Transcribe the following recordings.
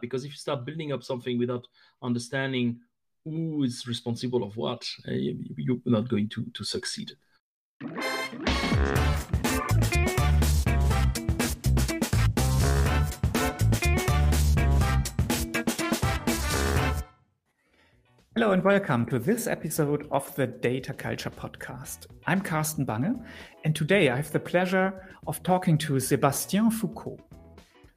Because if you start building up something without understanding who is responsible of what, uh, you're not going to, to succeed. Hello and welcome to this episode of the Data Culture Podcast. I'm Carsten Bange, and today I have the pleasure of talking to Sebastién Foucaud,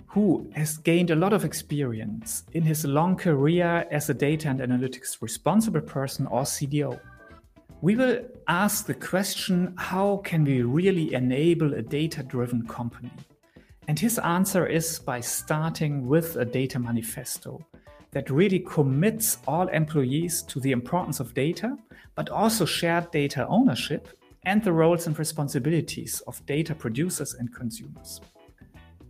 who has gained a lot of experience in his long career as a data and analytics responsible person or CDO. We will ask the question how can we really enable a data driven company? And his answer is by starting with a data manifesto that really commits all employees to the importance of data, but also shared data ownership and the roles and responsibilities of data producers and consumers.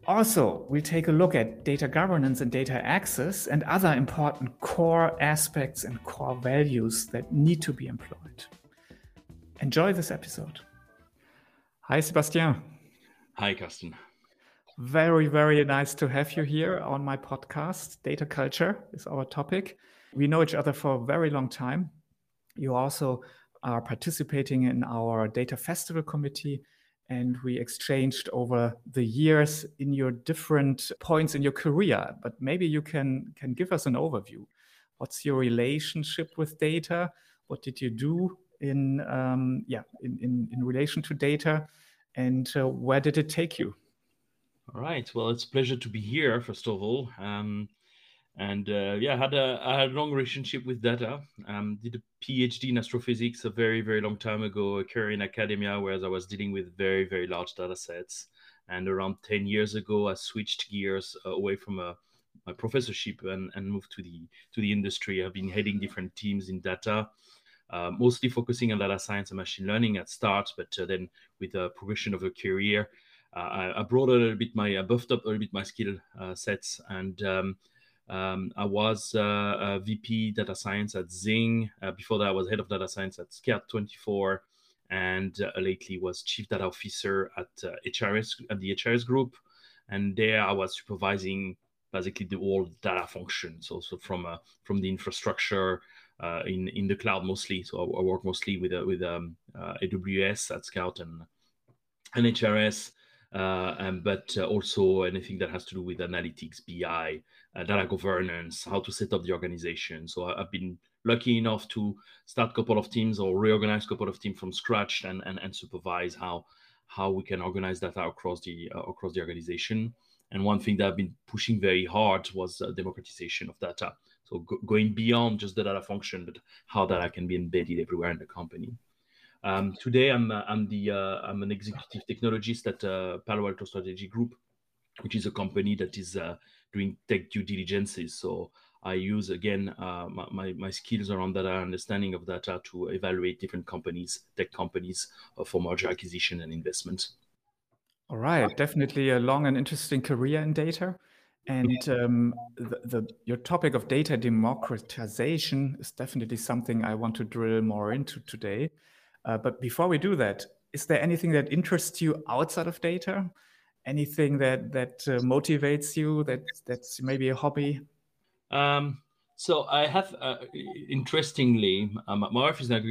Also, we'll take a look at data governance and data access and other important core aspects and core values that need to be employed. Enjoy this episode. Hi, Sebastian. Hi, Carsten. Very, very nice to have you here on my podcast. Data culture is our topic. We know each other for a very long time. You also are participating in our data festival committee and we exchanged over the years in your different points in your career. But maybe you can can give us an overview. What's your relationship with data? What did you do in um, yeah in, in, in relation to data? And uh, where did it take you? All right. Well, it's a pleasure to be here, first of all. Um, and uh, yeah, I had a I had a long relationship with data. Um, did a PhD in astrophysics a very very long time ago. A career in academia, where I was dealing with very very large data sets. And around ten years ago, I switched gears uh, away from a my professorship and, and moved to the to the industry. I've been heading different teams in data, uh, mostly focusing on data science and machine learning at start, but uh, then with the progression of a career, uh, I, I, brought a little bit my, I buffed up a little bit my skill uh, sets and um, um, I was uh, VP data science at Xing. before that, I was head of data science at Scout24, and uh, lately was chief data officer at uh, HRS at the HRS group. And there, I was supervising basically the whole data functions, so from uh, from the infrastructure in in the cloud mostly. So I, I work mostly with with um, AWS at Scout and and HRS uh, and, but uh, also anything that has to do with analytics, BI, uh, data governance, how to set up the organization. So I, have been lucky enough to start a couple of teams or reorganize a couple of teams from scratch and, and, and supervise how how we can organize data across the uh, across the organization. And one thing that I've been pushing very hard was uh, democratization of data. So go- going beyond just the data function, but how data can be embedded everywhere in the company. Um, today, I'm uh, I'm the uh, I'm an executive technologist at uh, Palo Alto Strategy Group, which is a company that is uh, doing tech due diligences. So I use again uh, my, my skills around data understanding of data to evaluate different companies, tech companies, uh, for merger acquisition and investment. All right, definitely a long and interesting career in data. And um, the, the, your topic of data democratization is definitely something I want to drill more into today. Uh, but before we do that, is there anything that interests you outside of data? Anything that that uh, motivates you? That that's maybe a hobby? Um, so I have, uh, interestingly, um, my wife is uh,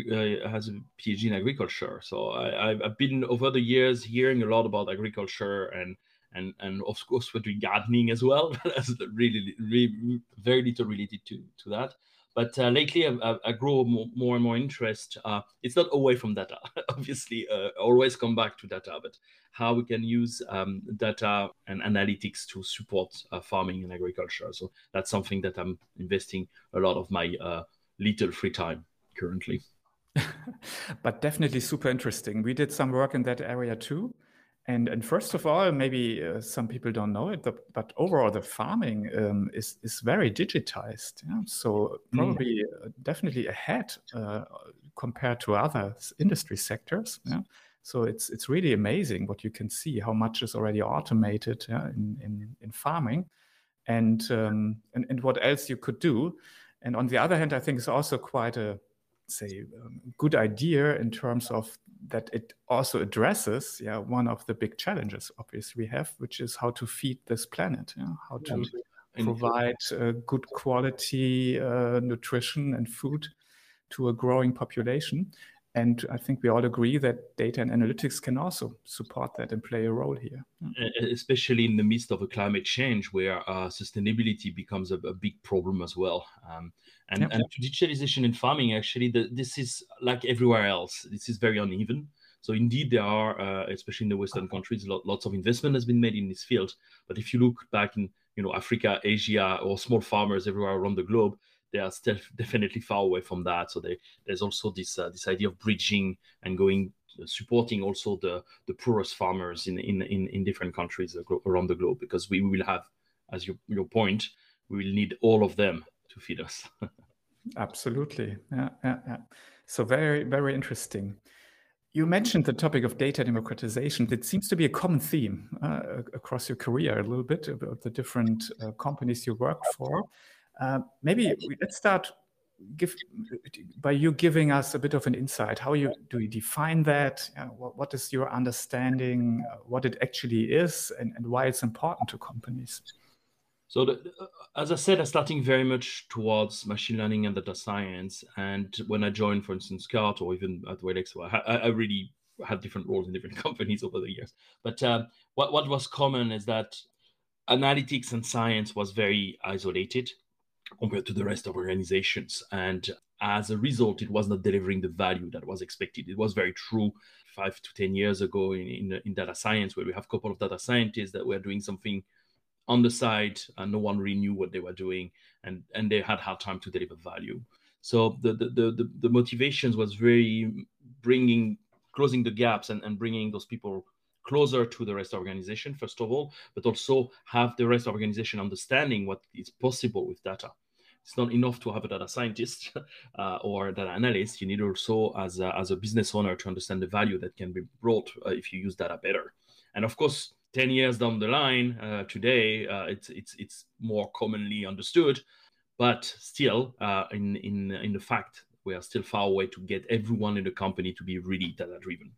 has a PhD in agriculture. So I, have been over the years hearing a lot about agriculture and and and of course we're doing gardening as well. That's really, really very little related to to that. But uh, lately, I, I, grow more, and more interest. Uh, it's not away from data, obviously. Uh, always come back to data, but how we can use um, data and analytics to support farming and agriculture. So that's something that I'm investing a lot of my little free time currently. but definitely super interesting. We did some work in that area too. And, and first of all, maybe uh, some people don't know it, but, but overall, the farming um, is, is very digitized. Yeah? So, mm. probably mm. definitely ahead uh, compared to other industry sectors. Yeah? So, it's, it's really amazing what you can see, how much is already automated yeah, in, in, in farming and, um, and, and what else you could do. And on the other hand, I think it's also quite a say um, good idea in terms of that it also addresses yeah one of the big challenges obviously we have which is how to feed this planet yeah? how to provide uh, good quality uh, nutrition and food to a growing population. And I think we all agree that data and analytics can also support that and play a role here. Especially in the midst of a climate change where uh, sustainability becomes a, a, big problem as well. Um, and, yep. and digitalization in farming, actually, the, this is like everywhere else, this is very uneven. So indeed, there are, uh, especially in the Western countries, lot, lots of investment has been made in this field. But if you look back in, you know, Africa, Asia, or small farmers everywhere around the globe, they are still definitely far away from that. So they, there's also this uh, this idea of bridging and going uh, supporting also the the poorest farmers in in in, in different countries around the globe because we will have, as your your point, we will need all of them to feed us. Absolutely, yeah, yeah, yeah. So very very interesting. You mentioned the topic of data democratization. It seems to be a common theme uh, across your career a little bit about the different uh, companies you worked for. Uh, maybe let's start give, by you giving us a bit of an insight. How you do you define that? Uh, what, what is your understanding? Uh, what it actually is, and, and why it's important to companies? So, the, uh, as I said, I'm starting very much towards machine learning and data science. And when I joined, for instance, Scout or even at Wellexo, I, I really had different roles in different companies over the years. But uh, what, what was common is that analytics and science was very isolated compared to the rest of organizations. And as a result, it was not delivering the value that was expected. It was very true five to 10 years ago in, in, in data science, where we have a couple of data scientists that were doing something on the side and no one really knew what they were doing and, and they had hard time to deliver value. So the, the, the, the motivations was very bringing, closing the gaps and, and bringing those people closer to the rest of the organization, first of all, but also have the rest of the organization understanding what is possible with data. It's not enough to have a data scientist uh, or data analyst. You need also, as a, as a business owner, to understand the value that can be brought uh, if you use data better. And of course, 10 years down the line, uh, today, uh, it's, it's, it's more commonly understood, but still, uh, in, in, in the fact, we are still far away to get everyone in the company to be really data driven.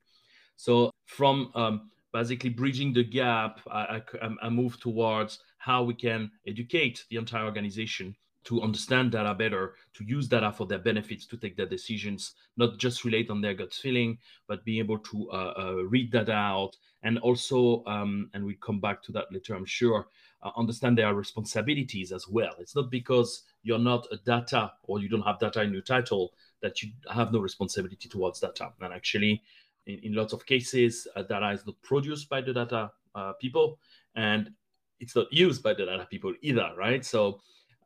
So from um, basically bridging the gap, I, I, I move towards how we can educate the entire organization to understand data better, to use data for their benefits, to take their decisions, not just relate on their gut feeling, but be able to uh, uh, read data out, and also, um, and we come back to that later, I'm sure, uh, understand their responsibilities as well. It's not because you're not a data or you don't have data in your title that you have no responsibility towards data. And actually, in, in lots of cases, uh, data is not produced by the data uh, people, and it's not used by the data people either, right? So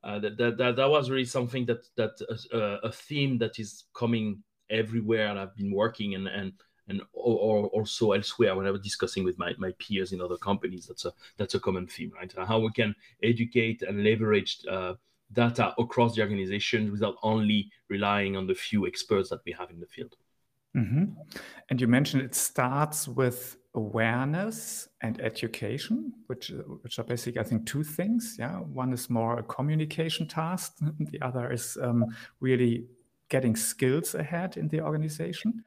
uh, that, that, that that was really something that that uh, uh, a theme that is coming everywhere, and I've been working and and and or, also elsewhere when I was discussing with my, my peers in other companies. That's a that's a common theme, right? How we can educate and leverage uh, data across the organization without only relying on the few experts that we have in the field. Mm-hmm. And you mentioned it starts with awareness and education, which which are basically, I think, two things. Yeah, one is more a communication task. The other is um, really getting skills ahead in the organization.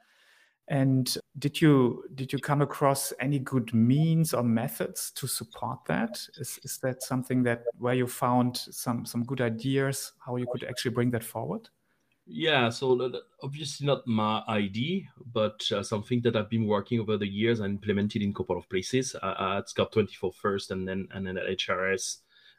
And did you did you come across any good means or methods to support that? Is is that something that where you found some some good ideas how you could actually bring that forward? Yeah, so obviously not my ID, but uh, something that I've been working over the years and implemented in a couple of places uh, at Scout 24 first, and then and then at HRS,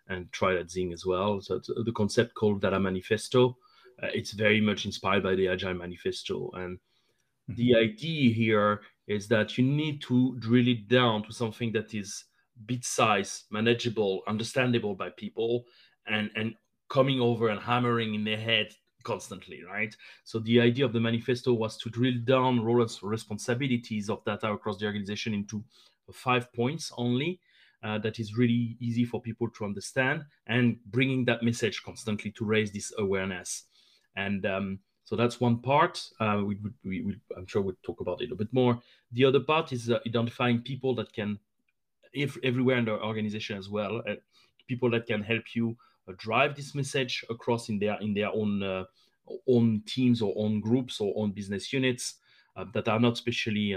and tried at Xing as well. So the concept called Data Manifesto. Uh, it's very much inspired by the Agile Manifesto, and mm-hmm. the idea here is that you need to drill it down to something that is bit size, manageable, understandable by people, and and coming over and hammering in their head constantly, right? So the idea of the manifesto was to drill down roles responsibilities of data across the organization into five points only. Uh, that is really easy for people to understand and bringing that message constantly to raise this awareness. And um, so that's one part. Uh, we, we, we, I'm sure we'll talk about it a bit more. The other part is uh, identifying people that can, if everywhere in the organization as well, uh, people that can help you drive this message across in their in their own uh, own teams or own groups or own business units uh, that are not especially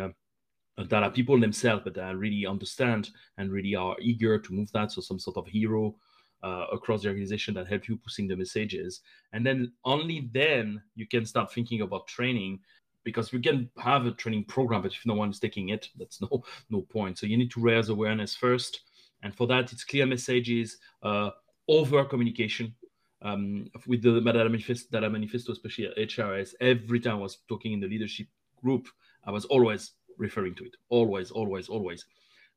that are people themselves, but that really understand and really are eager to move that. So some sort of hero uh, across the organization that help you pushing the messages. And then only then you can start thinking about training because we can have a training program, but if no one is taking it, that's no no point. So you need to raise awareness first, and for that, it's clear messages, uh, over communication. Um, with the data manifesto, data manifesto, especially at HRS, every time I was talking in the leadership group, I was always referring to it, always, always, always,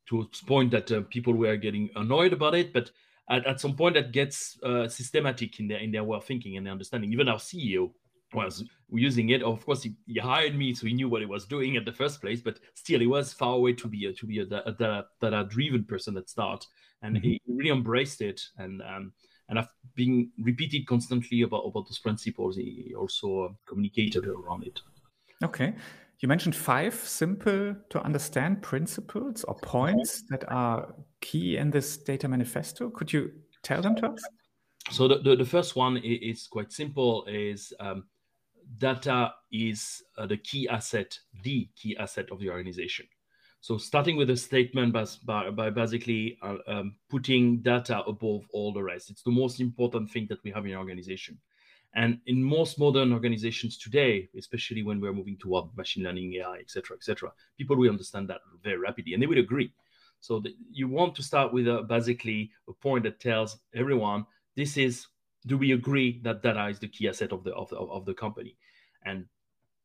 to point that uh, people were getting annoyed about it, but at, at some point that gets uh, systematic in their in their way of thinking and their understanding. Even our CEO was using it. Of course, he, he, hired me, so he knew what he was doing at the first place. But still, he was far away to be a, to be a, a, a data driven person at start, and mm-hmm. he really embraced it. And um, and I've been repeated constantly about about those principles. He also communicated around it. Okay. You mentioned five simple to understand principles or points that are key in this data manifesto. Could you tell them to us? So the, the, the first one is quite simple is um, data is uh, the key asset, the key asset of the organization. So starting with a statement by, by, by basically uh, um, putting data above all the rest. It's the most important thing that we have in an organization. And in most modern organizations today, especially when we're moving toward machine learning, AI, et cetera, et cetera, people will understand that very rapidly and they will agree. So the, you want to start with a, basically a point that tells everyone this is do we agree that data is the key asset of the of the, of the company? And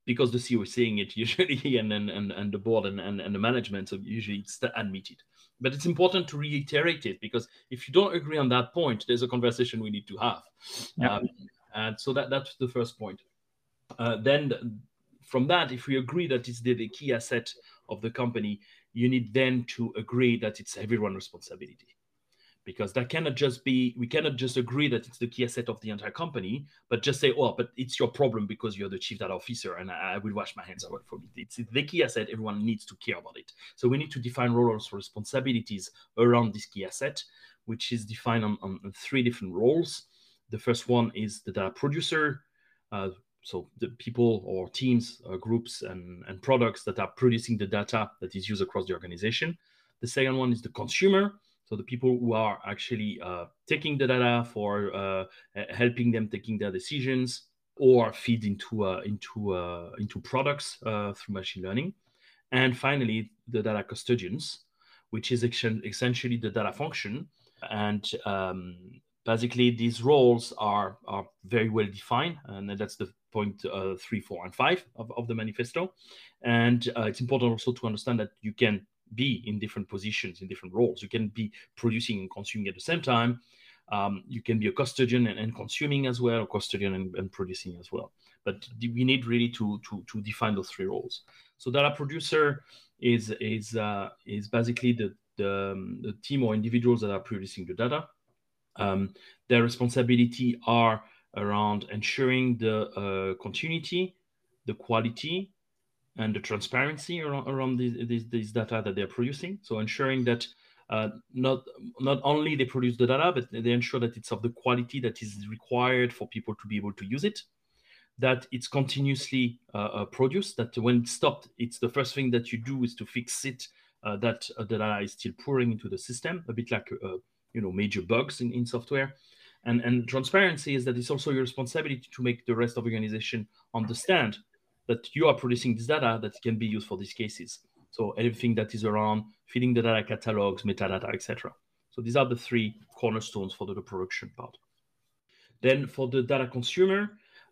because the CEO is saying it usually and and, and, and the board and, and, and the management so usually it's admitted. But it's important to reiterate it because if you don't agree on that point there's a conversation we need to have. Yeah. um, and so that that's the first point. Uh, then from that if we agree that it's the, the key asset of the company you need then to agree that it's everyone's responsibility because that cannot just be we cannot just agree that it's the key asset of the entire company but just say oh but it's your problem because you're the chief data officer and i, I will wash my hands from it. It's the key asset. Everyone needs to care about it. So we need to define roles for responsibilities around this key asset which is defined on, on three different roles. The first one is the data producer uh, so the people or teams or groups and, and products that are producing the data that is used across the organization. The second one is the consumer so the people who are actually uh, taking the data for uh, helping them taking their decisions or feed into uh, into uh, into products uh, through machine learning, and finally the data custodians, which is essentially the data function, and um, basically these roles are are very well defined, and that's the point uh, three, four, and five of, of the manifesto. And it's important also to understand that you can be in different positions in different roles you can be producing and consuming at the same time um, you can be a custodian and, and consuming as well, or custodian and, and, producing as well. But we need really to, to, to define those three roles. So data producer is is uh, is basically the, the, um, the team or individuals that are producing the data. Um, their responsibility are around ensuring the uh, continuity, the quality, and the transparency around, around these, these, these data that they're producing. So ensuring that uh, not not only they produce the data, but they ensure that it's of the quality that is required for people to be able to use it. That it's continuously uh, uh, produced. That when it's stopped, it's the first thing that you do is to fix it. Uh, that uh, the data is still pouring into the system, a bit like uh, you know major bugs in, in software. And and transparency is that it's also your responsibility to make the rest of the organization understand that you are producing this data that can be used for these cases. So everything that is around feeding the data catalogs, metadata, etc. So these are the three cornerstones for the, the production part. Then for the data consumer,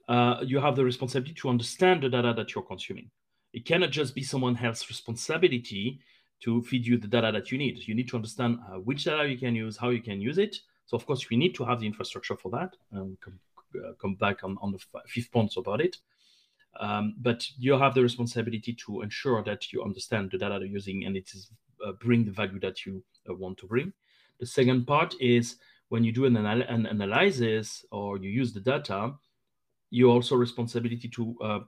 uh, you have the responsibility to understand the data that you're consuming. It cannot just be someone else's responsibility to feed you the data that you need. You need to understand uh, which data you can use, how you can use it. So of course, we need to have the infrastructure for that. Um, come, uh, come back on, on the fifth point about it. Um, but you have the responsibility to ensure that you understand the data you're using and it is uh, bring the value that you uh, want to bring. The second part is when you do an, anal- an, analysis or you use the data, you also responsibility to uh,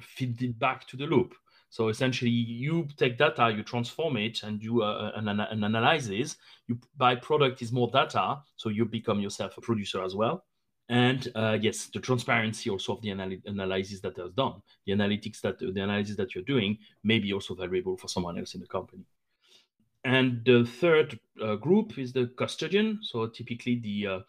feed it back to the loop. So essentially, you take data, you transform it, and do uh, an, an analysis. You byproduct is more data, so you become yourself a producer as well and uh, yes the transparency also of the anal- analysis that is done the analytics that the analysis that you're doing may be also valuable for someone else in the company and the third uh, group is the custodian. So typically the uh,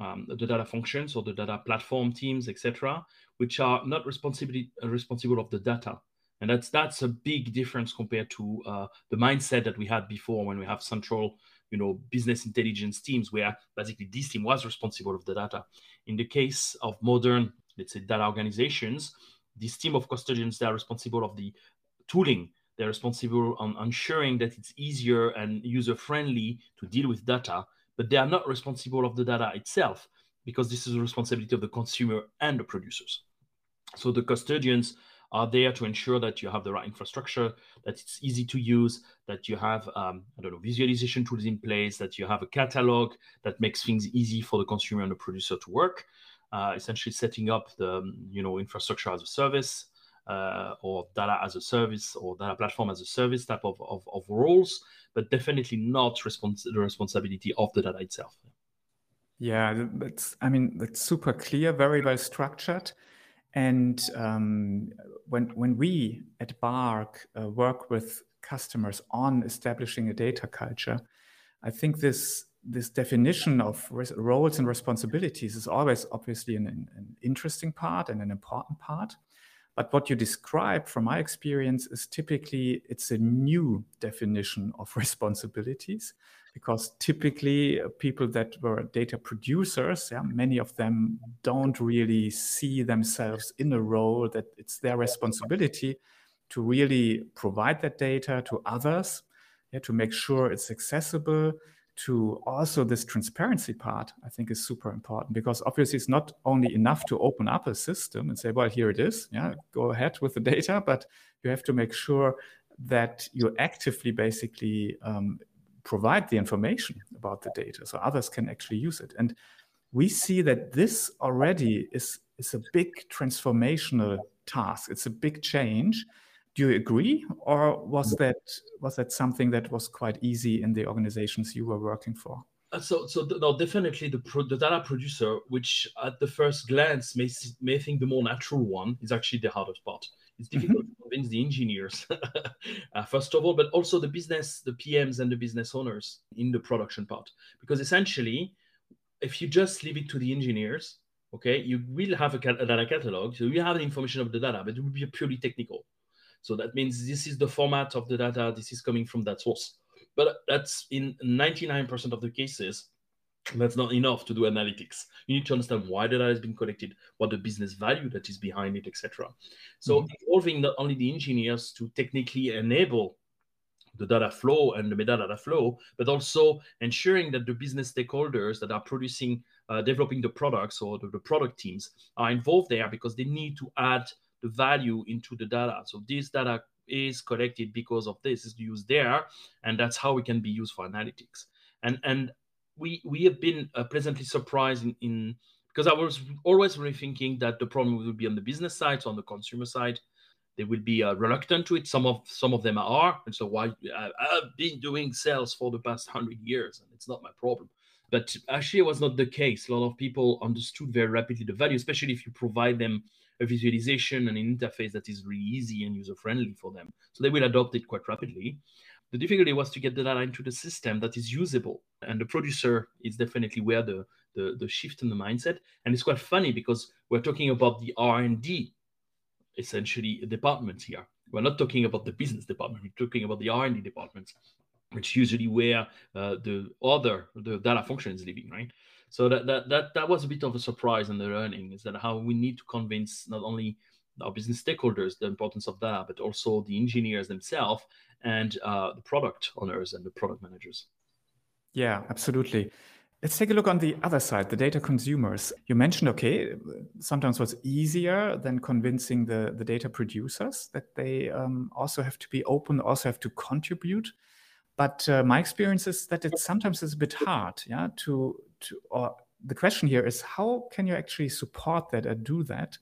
um, the data functions or the data platform teams, etc., which are not responsibility responsible of the data. And that's that's a big difference compared to uh, the mindset that we had before when we have central, you know, business intelligence teams where basically this team was responsible of the data. In the case of modern, let's say, data organizations, this team of custodians they are responsible of the tooling they're responsible on ensuring that it's easier and user friendly to deal with data, but they are not responsible of the data itself because this is the responsibility of the consumer and the producers. So the custodians are there to ensure that you have the right infrastructure, that it's easy to use, that you have um, I don't know visualization tools in place, that you have a catalog that makes things easy for the consumer and the producer to work. Uh, essentially, setting up the you know infrastructure as a service, uh, or data as a service or data platform as a service type of, of, of roles, but definitely not respons- the responsibility of the data itself. Yeah, that's, I mean, that's super clear, very well structured. And um, when, when we at BARC uh, work with customers on establishing a data culture, I think this this definition of roles and responsibilities is always obviously an, an, interesting part and an important part. But what you describe from my experience is typically it's a new definition of responsibilities because typically uh, people that were data producers, yeah, many of them don't really see themselves in a role that it's their responsibility to really provide that data to others, yeah, to make sure it's accessible, to also this transparency part, I think is super important because obviously it's not only enough to open up a system and say, well, here it is. Yeah, go ahead with the data, but you have to make sure that you actively basically um, provide the information about the data so others can actually use it. And we see that this already is, is a big transformational task. It's a big change do you agree, or was that was that something that was quite easy in the organizations you were working for? Uh, so, so no, definitely the pro, the data producer, which at the first glance may may think the more natural one, is actually the hardest part. It's mm-hmm. difficult convince the engineers, uh, first of all, but also the business, the PMs and the business owners in the production part, because essentially, if you just leave it to the engineers, okay, you will have a, a data catalog, so you have the information of the data, but it will be purely technical. So that means this is the format of the data, this is coming from that source. But that's in 99% of the cases, that's not enough to do analytics. You need to understand why the data has been collected, what the business value that is behind it, etc. So mm-hmm. involving not only the engineers to technically enable the data flow and the metadata flow, but also ensuring that the business stakeholders that are producing, uh, developing the products or the, the, product teams are involved there because they need to add the value into the data. So this data is collected because of this is used there, and that's how it can be used for analytics. And and we we have been uh, pleasantly surprised in, in because I was always really thinking that the problem would be on the business side, so on the consumer side, they will be uh, reluctant to it. Some of some of them are, and so why uh, I've been doing sales for the past hundred years, and it's not my problem. But actually, it was not the case. A lot of people understood very rapidly the value, especially if you provide them a visualization and an interface that is really easy and user friendly for them. So they will adopt it quite rapidly. The difficulty was to get the data into the system that is usable. And the producer is definitely where the, the, the shift in the mindset. And it's quite funny because we're talking about the R&D, essentially, departments here. We're not talking about the business department. We're talking about the R&D departments, which usually where uh, the other, the data function is living, right? so that, that that that was a bit of a surprise in the learning is that how we need to convince not only our business stakeholders the importance of that but also the engineers themselves and uh, the product owners and the product managers yeah absolutely Let's take a look on the other side, the data consumers. You mentioned, okay, sometimes what's easier than convincing the, the data producers that they um, also have to be open, also have to contribute. But uh, my experience is that it sometimes is a bit hard, yeah, to to, or the question here is how can you actually support that and do that?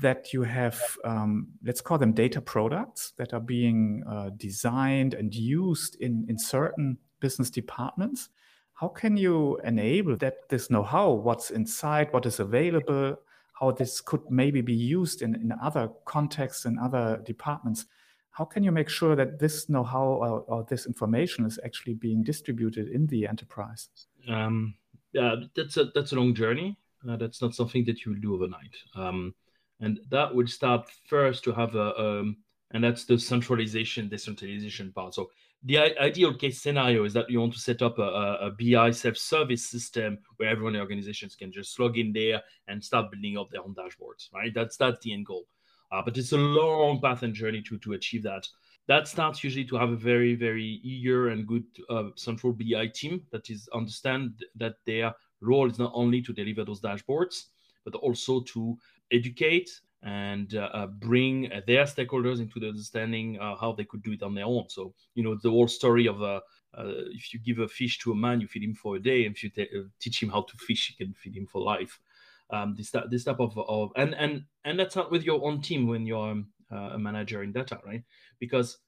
That you have, um, let's call them data products that are being uh, designed and used in, in certain business departments. How can you enable that this know how, what's inside, what is available, how this could maybe be used in, in other contexts and other departments? how can you make sure that this know-how or, or this information is actually being distributed in the enterprise? Um, yeah, that's a that's a long journey. Uh, that's not something that you will do overnight. Um, and that would start first to have a, um, and that's the centralization, decentralization part. So the ideal case scenario is that you want to set up a, a BI self-service system where everyone in organizations can just log in there and start building up their own dashboards, right? That's that's the end goal. Uh, but it's a long path and journey to to achieve that. That starts usually to have a very very eager and good uh, central BI team that is understand that their role is not only to deliver those dashboards, but also to educate and uh, uh, bring their stakeholders into the understanding uh, how they could do it on their own. So, you know, the whole story of uh, if you give a fish to a man, you feed him for a day. And if you teach him how to fish, you can feed him for life. Um, this, this type of, of and and and that's not with your own team when you're um, a manager in data, right? Because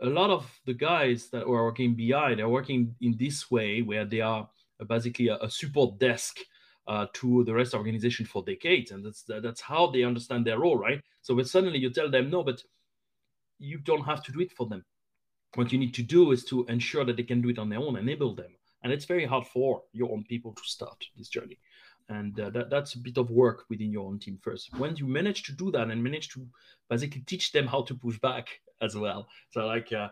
a lot of the guys that are working BI, they're working in this way where they are basically a, a support desk uh, to the rest of the organization for decades, and that's that's how they understand their role, right? So when suddenly you tell them no, but you don't have to do it for them. What you need to do is to ensure that they can do it on their own, enable them, and it's very hard for your own people to start this journey, and uh, that, that's a bit of work within your own team first. When you manage to do that and manage to basically teach them how to push back as well, so like. Uh,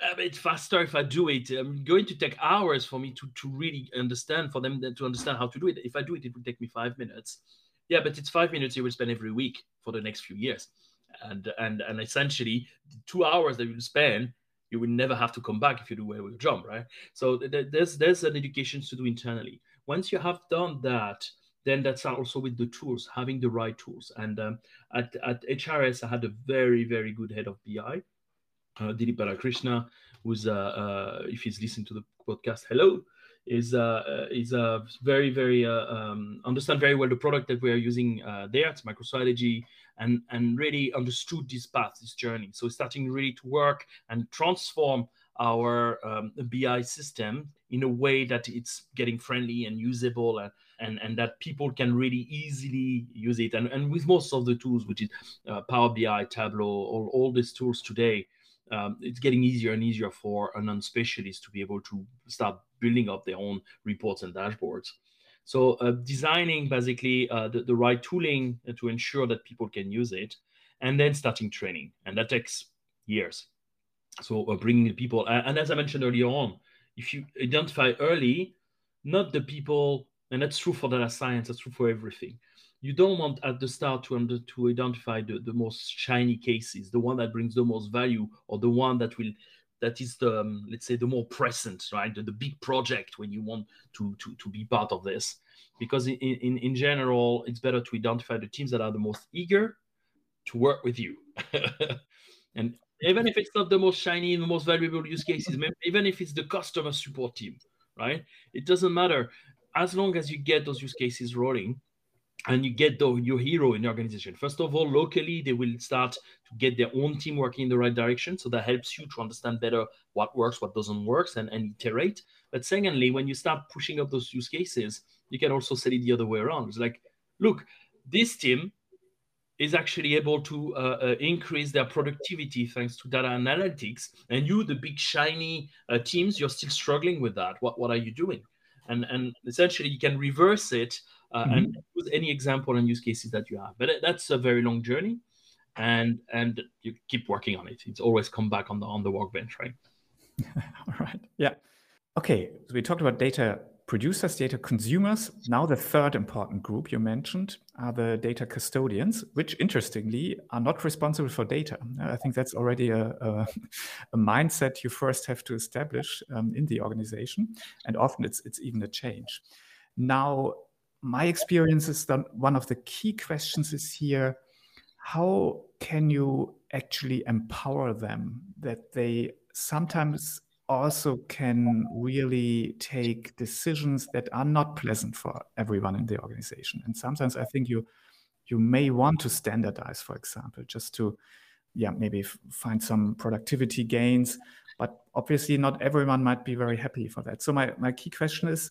a bit faster if I do it. I'm going to take hours for me to, to really understand, for them to understand how to do it. If I do it, it will take me five minutes. Yeah, but it's five minutes you will spend every week for the next few years. And and and essentially, two hours that you spend, you will never have to come back if you do well with your job, right? So th- there's there's an education to do internally. Once you have done that, then that's also with the tools, having the right tools. And um, at, at HRS, I had a very, very good head of BI uh, Dilip Balakrishna, who's uh, uh, if he's listening to the podcast, hello, is uh, is uh, very very uh, um, understand very well the product that we are using uh, there. It's MicroStrategy, and and really understood this path, this journey. So starting really to work and transform our um, BI system in a way that it's getting friendly and usable and, and, and that people can really easily use it. And, and with most of the tools, which is uh, Power BI, Tableau, all, all these tools today, um, it's getting easier and easier for a non-specialist to be able to start building up their own reports and dashboards. So uh, designing basically uh, the, the, right tooling to ensure that people can use it, and then starting training, and that takes years. So uh, bringing the people, and as I mentioned earlier on, if you identify early, not the people, and that's true for data science, that's true for everything you don't want at the start to, under, to identify the, the most shiny cases, the one that brings the most value, or the one that will that is the um, let's say the more present, right? The, the, big project when you want to to to be part of this, because in, in in general, it's better to identify the teams that are the most eager to work with you, and even if it's not the most shiny and the most valuable use cases, even if it's the customer support team, right? It doesn't matter as long as you get those use cases rolling and you get the, your hero in the organization. First of all, locally, they will start to get their own team working in the right direction. So that helps you to understand better what works, what doesn't work, and, and iterate. But secondly, when you start pushing up those use cases, you can also set it the other way around. It's like, look, this team is actually able to uh, uh, increase their productivity thanks to data analytics. And you, the big shiny uh, teams, you're still struggling with that. What, what are you doing? And, and essentially, you can reverse it uh, mm-hmm. and use any example and use cases that you have. But that's a very long journey, and and you keep working on it. It's always come back on the on the workbench, right? All right. Yeah. Okay. So we talked about data producers, data consumers. Now, the third important group you mentioned are the data custodians, which interestingly are not responsible for data. I think that's already a, a, a mindset you first have to establish um, in the organization, and often it's it's even a change. Now, my experience is that one of the key questions is here how can you actually empower them that they sometimes also can really take decisions that are not pleasant for everyone in the organization? And sometimes i think you you may want to standardize for example just to yeah maybe find some productivity gains but obviously not everyone might be very happy for that. So my, my key question is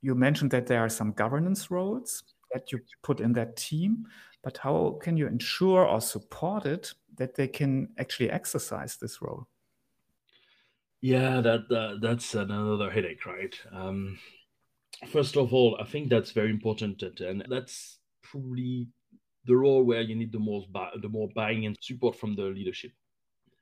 you mentioned that there are some governance roles. that you put in that team, but how can you ensure or support it that they can actually exercise this role? Yeah, that, that that's another headache, right? Um, first of all, I think that's very important, and that's probably the role where you need the most the more buying and support from the leadership.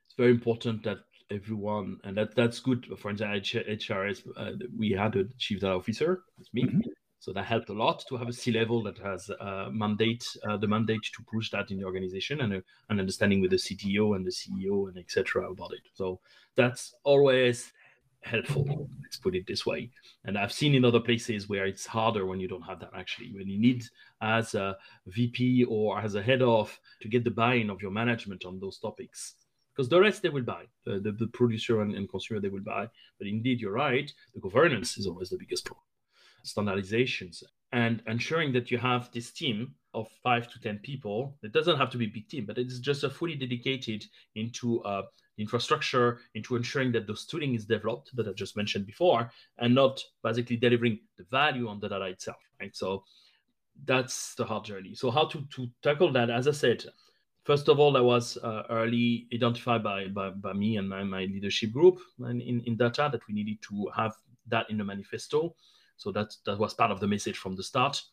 It's very important that everyone, and that that's good. For instance, HRS, uh, we had a chief data officer, that's me. Mm-hmm. So that helped a lot to have a C level that has a mandate, uh, the mandate to push that in the organization and an understanding with the CTO and the CEO and etc. about it. So that's always helpful. Let's put it this way. And I've seen in other places where it's harder when you don't have that actually. When you need as a VP or as a head of to get the buy-in of your management on those topics. Because the rest they will buy, the, the, producer and, and, consumer they will buy. But indeed, you're right. The governance is always the biggest problem. Standardizations and ensuring that you have this team of five to ten people. It doesn't have to be a big team, but it's just a fully dedicated into uh, infrastructure into ensuring that the tooling is developed that I just mentioned before, and not basically delivering the value on the data itself. Right. So that's the hard journey. So how to, to tackle that? As I said, first of all, that was uh, early identified by, by, by me and my, my leadership group in, in, data that we needed to have that in the manifesto. So that that was part of the message from the start.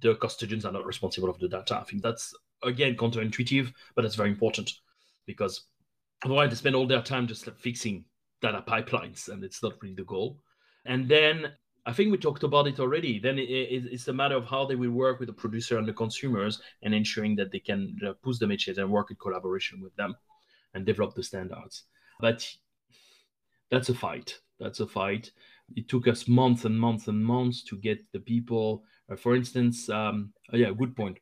The custodians are not responsible of the data. I think that's again counterintuitive, but that's very important because otherwise they spend all their time just like fixing data pipelines and it's not really the goal and then i think we talked about it already. Then it, it, it's a matter of how they will work with the producer and the consumers and ensuring that they can uh, push the messages and work in collaboration with them and develop the standards. But that's a fight. That's a fight. It took us months and months and months to get the people. Uh, for instance um, oh yeah good point.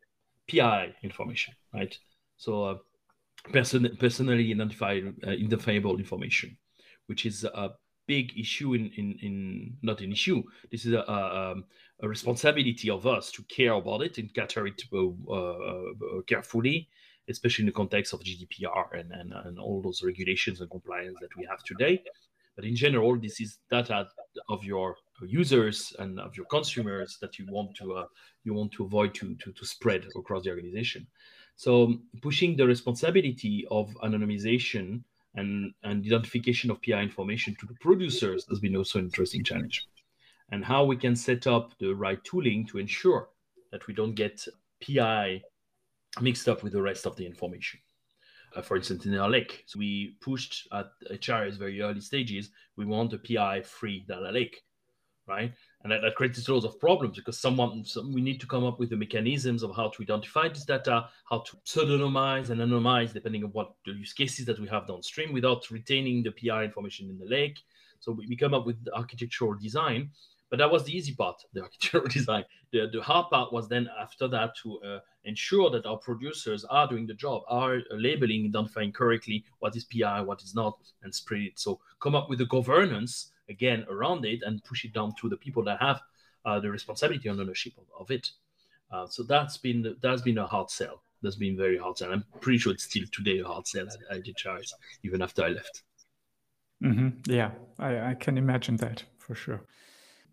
Pi information right? So uh, person, personally identified, uh, identifiable information, which is a big issue in, in, in not an issue. This is a, a, um, a responsibility of us to care about it and cater it uh, uh, carefully, especially in the context of GDPR and, and, and all those regulations and compliance that we have today. But in general, this is data of your users and of your consumers that you want to uh, you want to avoid to, to, to spread across the organization. So pushing the responsibility of anonymization and, and identification of PI information to the producers has been also an interesting challenge. And how we can set up the right tooling to ensure that we don't get PI mixed up with the rest of the information. Uh, for instance, in our lake, so we pushed at HRS very early stages, we want a PI free data lake, right? And that, that creates lot of problems because someone some, we need to come up with the mechanisms of how to identify this data how to pseudonymize and anonymize depending on what the use cases that we have downstream without retaining the pi information in the lake. So we, we come up with the architectural design but that was the easy part the architectural design. The, the hard part was then after that to uh, ensure that our producers are doing the job are labeling identifying correctly what is pi what is not and spread it. So come up with the governance again around it and push it down to the people that have uh, the responsibility and ownership of, of it. Uh, so that's been that's been a hard sell. That's been very hard sell. I'm pretty sure it's still today a hard sell at HRS, even after I left. Mm-hmm. Yeah, I, I can imagine that for sure.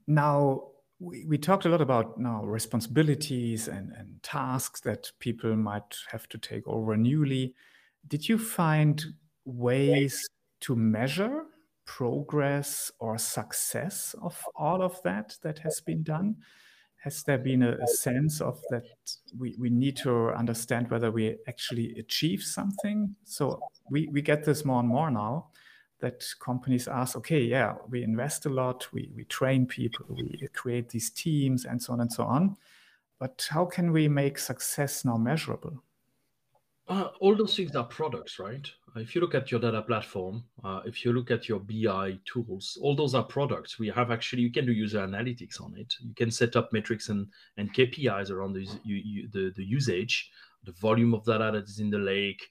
Now, we, we talked a lot about now responsibilities and, and tasks that people might have to take over newly. Did you find ways to measure progress or success of all of that that has been done? Has there been a, a, sense of that we, we need to understand whether we actually achieve something? So we, we get this more and more now that companies ask, okay, yeah, we invest a lot, we, we train people, we create these teams and so on and so on. But how can we make success now measurable? Uh, all those things are products, right? If you look at your data platform, uh, if you look at your BI tools, all those are products. We have actually, you can do user analytics on it. You can set up metrics and, and KPIs around the, you, you, the, the usage, the volume of data that is in the lake.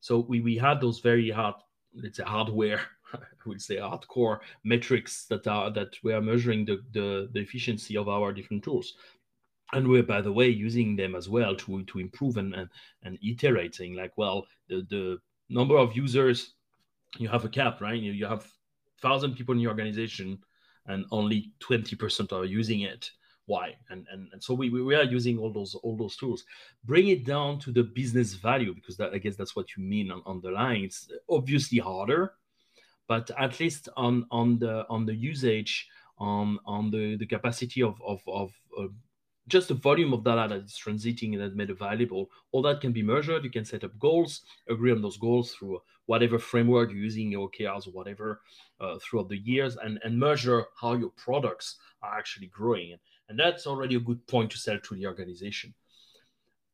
So we, we had those very hard, let's say hardware, I would say hardcore metrics that are that we are measuring the, the, the efficiency of our different tools and we're by the way using them as well to to improve and and, and iterating like well the the number of users you have a cap right? You, you have thousand people in your organization and only 20% are using it. Why? And and, and so we, we are using all those all those tools. Bring it down to the business value because that i guess that's what you mean on, on the line. It's obviously harder but at least on on the on the usage on on the the capacity of of, of uh, just the volume of data that is transiting and that made available all that can be measured. You can set up goals agree on those goals through whatever framework you're using your okrs or whatever uh, throughout the years and and measure how your products are actually growing. And that's already a good point to sell to the organization.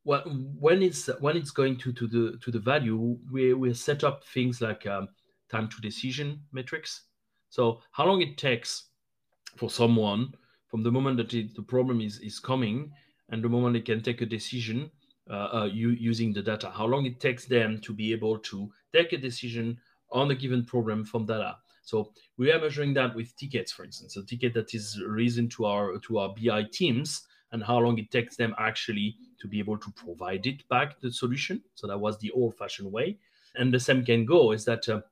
Well, when it's when it's going to, to the to the value we we set up things like um, time to decision metrics so how long it takes for someone from the moment that it, the problem is is coming and the moment they can take a decision uh, uh, using the data how long it takes them to be able to take a decision on a given problem from data so we are measuring that with tickets, for instance, a ticket that is risen to our to our BI teams and how long it takes them actually to be able to provide it back the solution. So that was the old-fashioned way. And the same can go is that uh,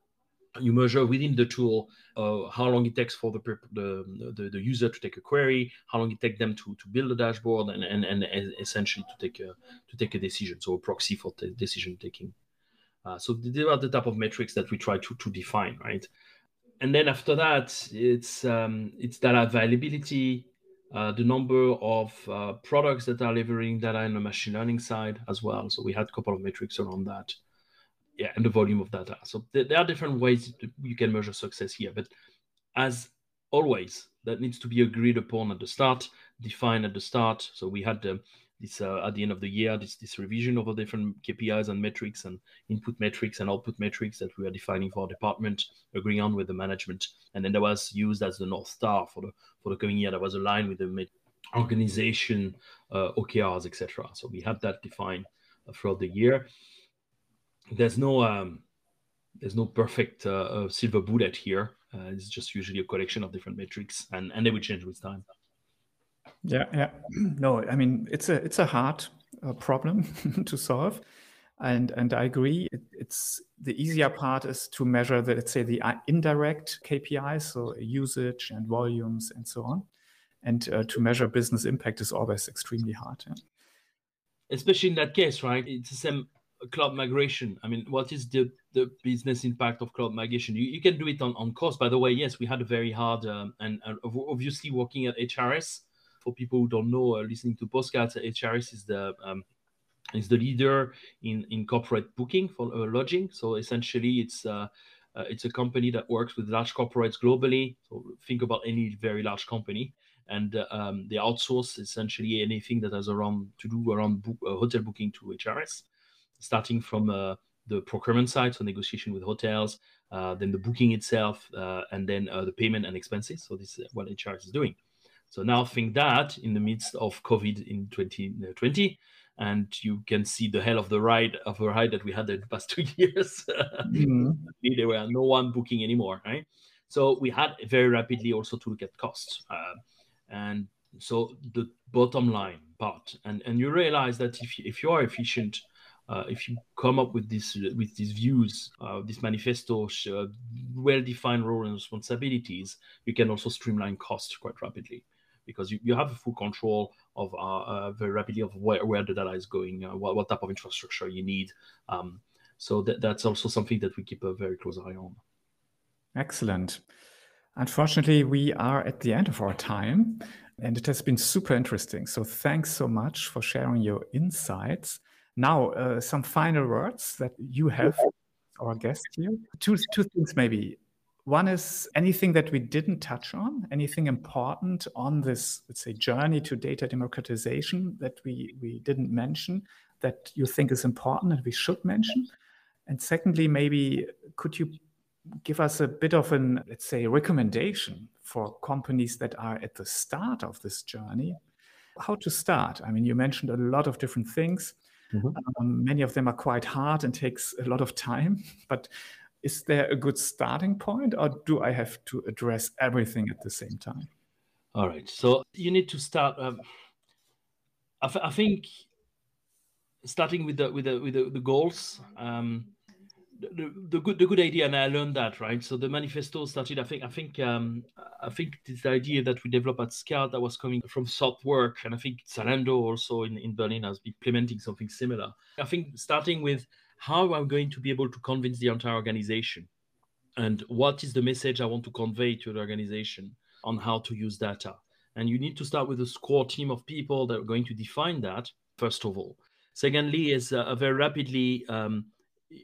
you measure within the tool uh, how long it takes for the, the, the, the, user to take a query, how long it takes them to, to build a dashboard, and, and, and essentially to take a to take a decision. So a proxy for decision taking. Uh, so these are the type of metrics that we try to, to define, right? and then after that, it's um, it's data availability, uh, the number of uh, products that are delivering data in the machine learning side as well. So we had a couple of metrics around that. Yeah, and the volume of data. So th- there are different ways you can measure success here. But as always, that needs to be agreed upon at the start, defined at the start. So we had the this uh, at the end of the year this this revision of the different KPIs and metrics and input metrics and output metrics that we are defining for our department, agreeing on with the management, and then that was used as the north star for the for the coming year. That was aligned with the organization uh, OKRs, etc. So we had that defined uh, throughout the year. There's no um, there's no perfect uh, uh silver bullet here. Uh, it's just usually a collection of different metrics, and and they will change with time. Yeah, yeah. No, I mean it's a it's a hard uh, problem to solve, and and I agree. It, it's the easier part is to measure the let's say the uh, indirect KPIs, so usage and volumes and so on, and uh, to measure business impact is always extremely hard. Yeah. Especially in that case, right? It's the same cloud migration. I mean, what is the the business impact of cloud migration? You, you can do it on, on cost. By the way, yes, we had a very hard um, and, obviously working at HRS for people who don't know, uh, listening to postcards, HRS is the um, is the leader in in corporate booking for uh, lodging. So essentially, it's uh, uh, it's a company that works with large corporates globally. So think about any very large company, and uh, um, they outsource essentially anything that has around to do around uh, hotel booking to HRS, starting from uh, the procurement side, so negotiation with hotels, uh, then the booking itself, uh, and then uh, the payment and expenses. So this is what HRS is doing. So now think that in the midst of COVID in 2020, and you can see the hell of the ride of a ride that we had the past two years. mm-hmm. there were no one booking anymore, right? So we had very rapidly also to look at costs, uh, and so the bottom line part, and and you realize that if you, if you are efficient, uh, if you come up with this with these views, uh, this manifesto, uh, well-defined role and responsibilities, you can also streamline costs quite rapidly because you, you have a full control of uh, uh, very rapidly of where, where the data is going, uh, what, what type of infrastructure you need. Um, so that, that's also something that we keep a very close eye on. Excellent. Unfortunately, we are at the end of our time, and it has been super interesting. So thanks so much for sharing your insights. Now, uh, some final words that you have, our guest here. Two, two things maybe. One is anything that we didn't touch on, anything important on this, let's say, journey to data democratization that we, we didn't mention that you think is important and we should mention? And secondly, maybe could you give us a bit of an, let's say, recommendation for companies that are at the start of this journey? How to start? I mean, you mentioned a lot of different things. Mm-hmm. Um, many of them are quite hard and takes a lot of time. But is there a good starting point or do I have to address everything at the same time? All right. So you need to start. Um, I, think starting with the with the with the, the goals. Um, the, good the good idea, and I learned that right. So the manifesto started. I think I think um, I think this idea that we developed at Scout that was coming from soft Work, and I think Zalando also in, in Berlin has been implementing something similar. I think starting with how I'm going to be able to convince the entire organization, and what is the message I want to convey to the organization on how to use data. And you need to start with a core team of people that are going to define that first of all. Secondly, is a very rapidly um,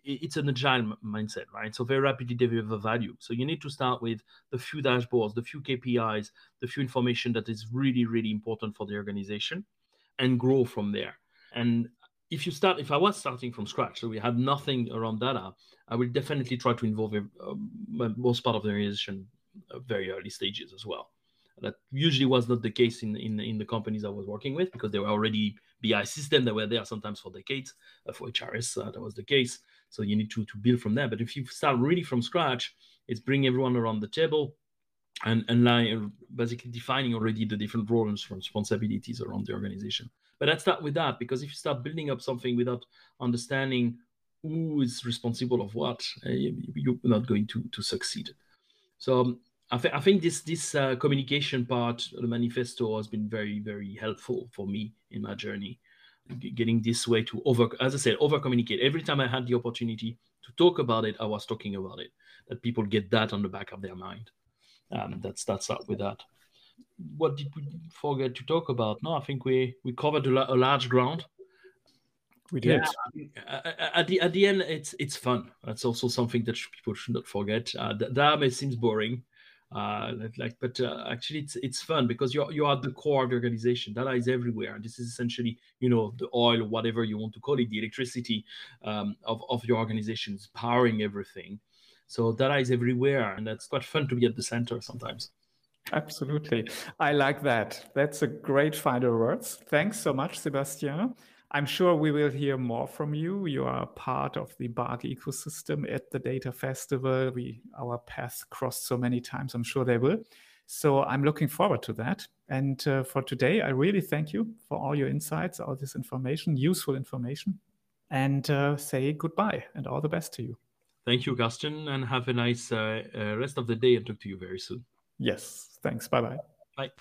it's an agile mindset, right? So very rapidly deliver value. So you need to start with the few dashboards, the few KPIs, the few information that is really, really important for the organization and grow from there. And if you start, if I was starting from scratch, so we had nothing around data, I will definitely try to involve uh, most part of the organization uh, very early stages as well. That usually was not the case in, in, in the companies I was working with because they were already BI systems that were there sometimes for decades. Uh, for HRS, uh, that was the case. So you need to, to build from there. But if you start really from scratch, it's bring everyone around the table and, and like basically defining already the different roles and responsibilities around the organization. But let's start with that because if you start building up something without understanding who is responsible of what, uh, you're not going to, to succeed. So um, I, th- I, think this this uh, communication part, the manifesto, has been very very helpful for me in my journey getting this way to over as i said over communicate every time i had the opportunity to talk about it i was talking about it that people get that on the back of their mind. Um, that starts out with that. What did we forget to talk about? No i think we we covered a, a large ground. We did. Yeah, at the at the end it's it's fun. That's also something that people should not forget. Uh, that, it seems boring uh, like but uh, actually it's it's fun because you're you're at the core of the organization. Data is everywhere and this is essentially you know the oil whatever you want to call it the electricity um, of, of your organization is powering everything. So data is everywhere and that's quite fun to be at the center sometimes. Absolutely. I like that. That's a great final words. Thanks so much Sebastién I'm sure we will hear more from you. You are part of the BARC ecosystem at the Data Festival. We our paths crossed so many times. I'm sure they will. So I'm looking forward to that. And uh, for today, I really thank you for all your insights, all this information, useful information, and uh, say goodbye and all the best to you. Thank you, Carsten, and have a nice uh, uh rest of the day and talk to you very soon. Yes, thanks. Bye-bye. Bye.